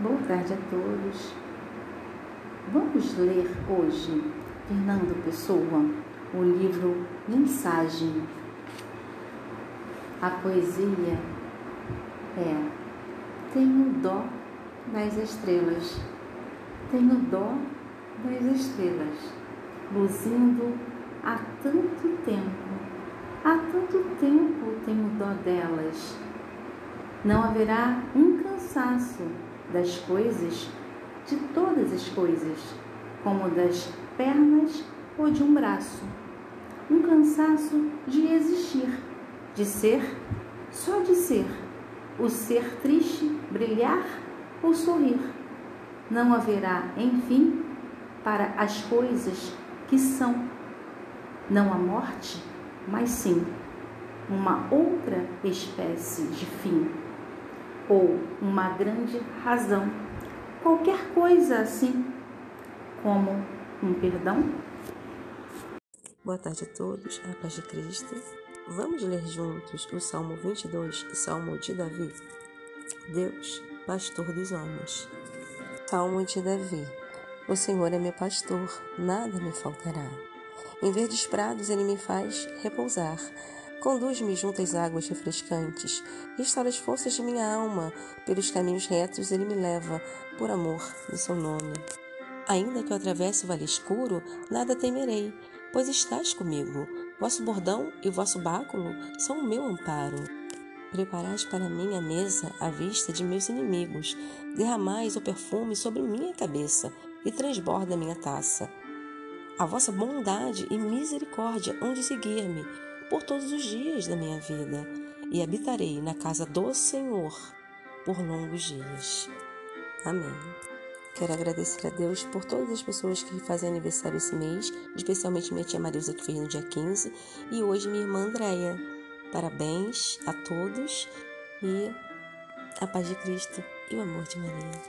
Boa tarde a todos. Vamos ler hoje Fernando Pessoa, o livro Mensagem. A poesia é Tenho dó das estrelas, tenho dó das estrelas, luzindo há tanto tempo, há tanto tempo tenho dó delas. Não haverá um cansaço das coisas, de todas as coisas, como das pernas ou de um braço. Um cansaço de existir, de ser, só de ser, o ser triste, brilhar ou sorrir. Não haverá, enfim, para as coisas que são, não a morte, mas sim uma outra espécie de fim ou uma grande razão, qualquer coisa assim, como um perdão? Boa tarde a todos, a paz de Cristo. Vamos ler juntos o Salmo 22 e Salmo de Davi. Deus, pastor dos homens. Salmo de Davi. O Senhor é meu pastor, nada me faltará. Em verdes prados ele me faz repousar Conduz-me junto às águas refrescantes, restaura as forças de minha alma, pelos caminhos retos ele me leva, por amor do seu nome. Ainda que eu atravesse o vale escuro, nada temerei, pois estás comigo. Vosso bordão e vosso báculo são o meu amparo. Preparais para mim a mesa à vista de meus inimigos, derramais o perfume sobre minha cabeça e transborda minha taça. A vossa bondade e misericórdia hão de seguir-me por todos os dias da minha vida e habitarei na casa do Senhor por longos dias. Amém. Quero agradecer a Deus por todas as pessoas que fazem aniversário esse mês, especialmente minha tia Marisa, que fez no dia 15, e hoje minha irmã Andréia. Parabéns a todos e a paz de Cristo e o amor de Maria.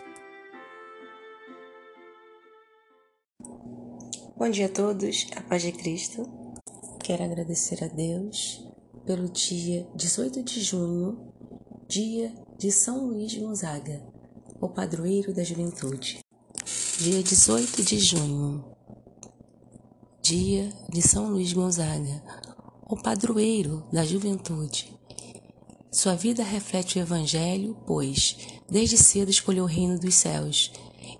Bom dia a todos, a paz de Cristo. Quero agradecer a Deus pelo dia 18 de junho, dia de São Luís Gonzaga, o padroeiro da juventude. Dia 18 de junho, dia de São Luís Gonzaga, o padroeiro da juventude. Sua vida reflete o Evangelho, pois, desde cedo escolheu o reino dos céus.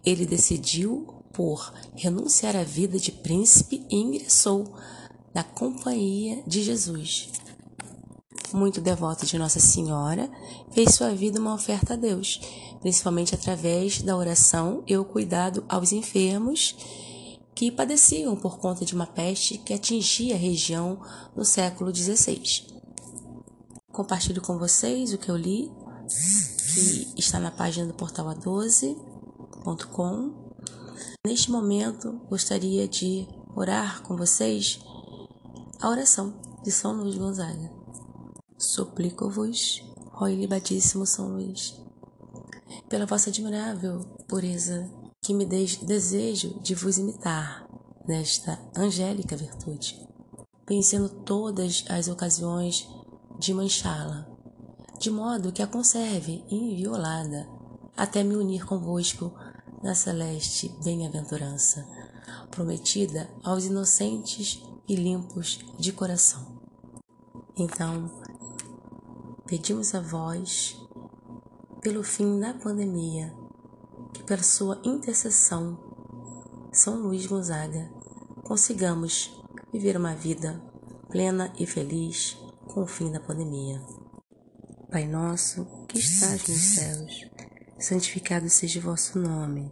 Ele decidiu por renunciar à vida de príncipe e ingressou da Companhia de Jesus. Muito devoto de Nossa Senhora, fez sua vida uma oferta a Deus, principalmente através da oração e o cuidado aos enfermos que padeciam por conta de uma peste que atingia a região no século XVI. Compartilho com vocês o que eu li, que está na página do portal a12.com. Neste momento, gostaria de orar com vocês a oração de São Luís Gonzaga. Suplico-vos, ó ilibadíssimo São Luís, pela vossa admirável pureza, que me deis desejo de vos imitar nesta angélica virtude, vencendo todas as ocasiões de manchá-la, de modo que a conserve inviolada, até me unir convosco na celeste bem-aventurança, prometida aos inocentes e limpos de coração. Então, pedimos a vós, pelo fim da pandemia, que pela sua intercessão, São Luís Gonzaga, consigamos viver uma vida plena e feliz com o fim da pandemia. Pai nosso, que estás nos céus, santificado seja o vosso nome.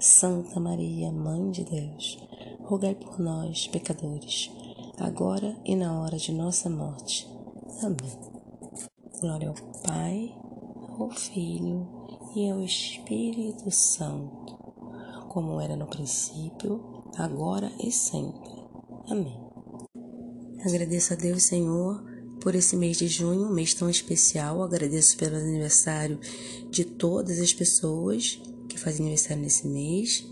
Santa Maria, Mãe de Deus, rogai por nós, pecadores, agora e na hora de nossa morte. Amém. Glória ao Pai, ao Filho e ao Espírito Santo, como era no princípio, agora e sempre. Amém. Agradeço a Deus, Senhor, por esse mês de junho, um mês tão especial. Agradeço pelo aniversário de todas as pessoas que fazem aniversário nesse mês,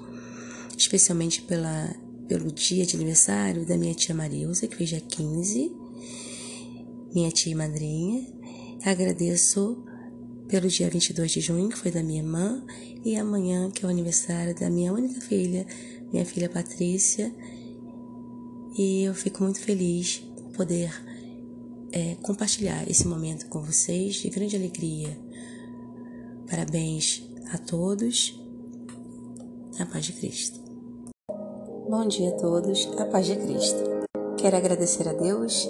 especialmente pela, pelo dia de aniversário da minha tia Marilza, que fez dia 15, minha tia e madrinha. Agradeço pelo dia 22 de junho, que foi da minha irmã, e amanhã, que é o aniversário da minha única filha, minha filha Patrícia. E eu fico muito feliz por poder é, compartilhar esse momento com vocês de grande alegria. Parabéns a todos. A paz de Cristo. Bom dia a todos. A paz de Cristo. Quero agradecer a Deus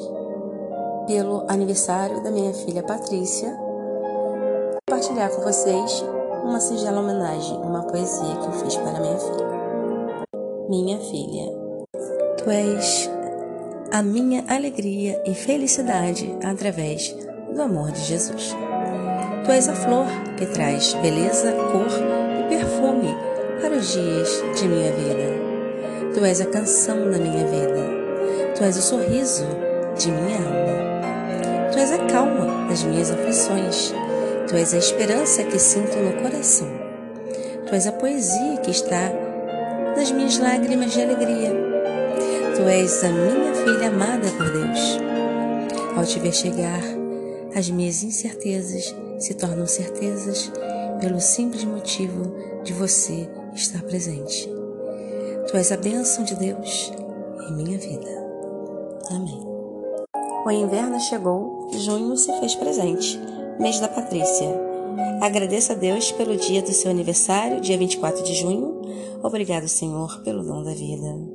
pelo aniversário da minha filha Patrícia compartilhar com vocês uma singela homenagem, uma poesia que eu fiz para minha filha. Minha filha, tu és a minha alegria e felicidade através do amor de Jesus. Tu és a flor que traz beleza, cor e perfume para os dias de minha vida. Tu és a canção da minha vida. Tu és o sorriso de minha alma. Tu és a calma das minhas aflições Tu és a esperança que sinto no coração. Tu és a poesia que está nas minhas lágrimas de alegria. Tu és a minha filha amada por Deus. Ao te ver chegar, as minhas incertezas se tornam certezas pelo simples motivo de você estar presente. Tu és a bênção de Deus em minha vida. Amém. O inverno chegou, junho se fez presente mês da Patrícia. Agradeço a Deus pelo dia do seu aniversário, dia 24 de junho. Obrigado, Senhor, pelo dom da vida.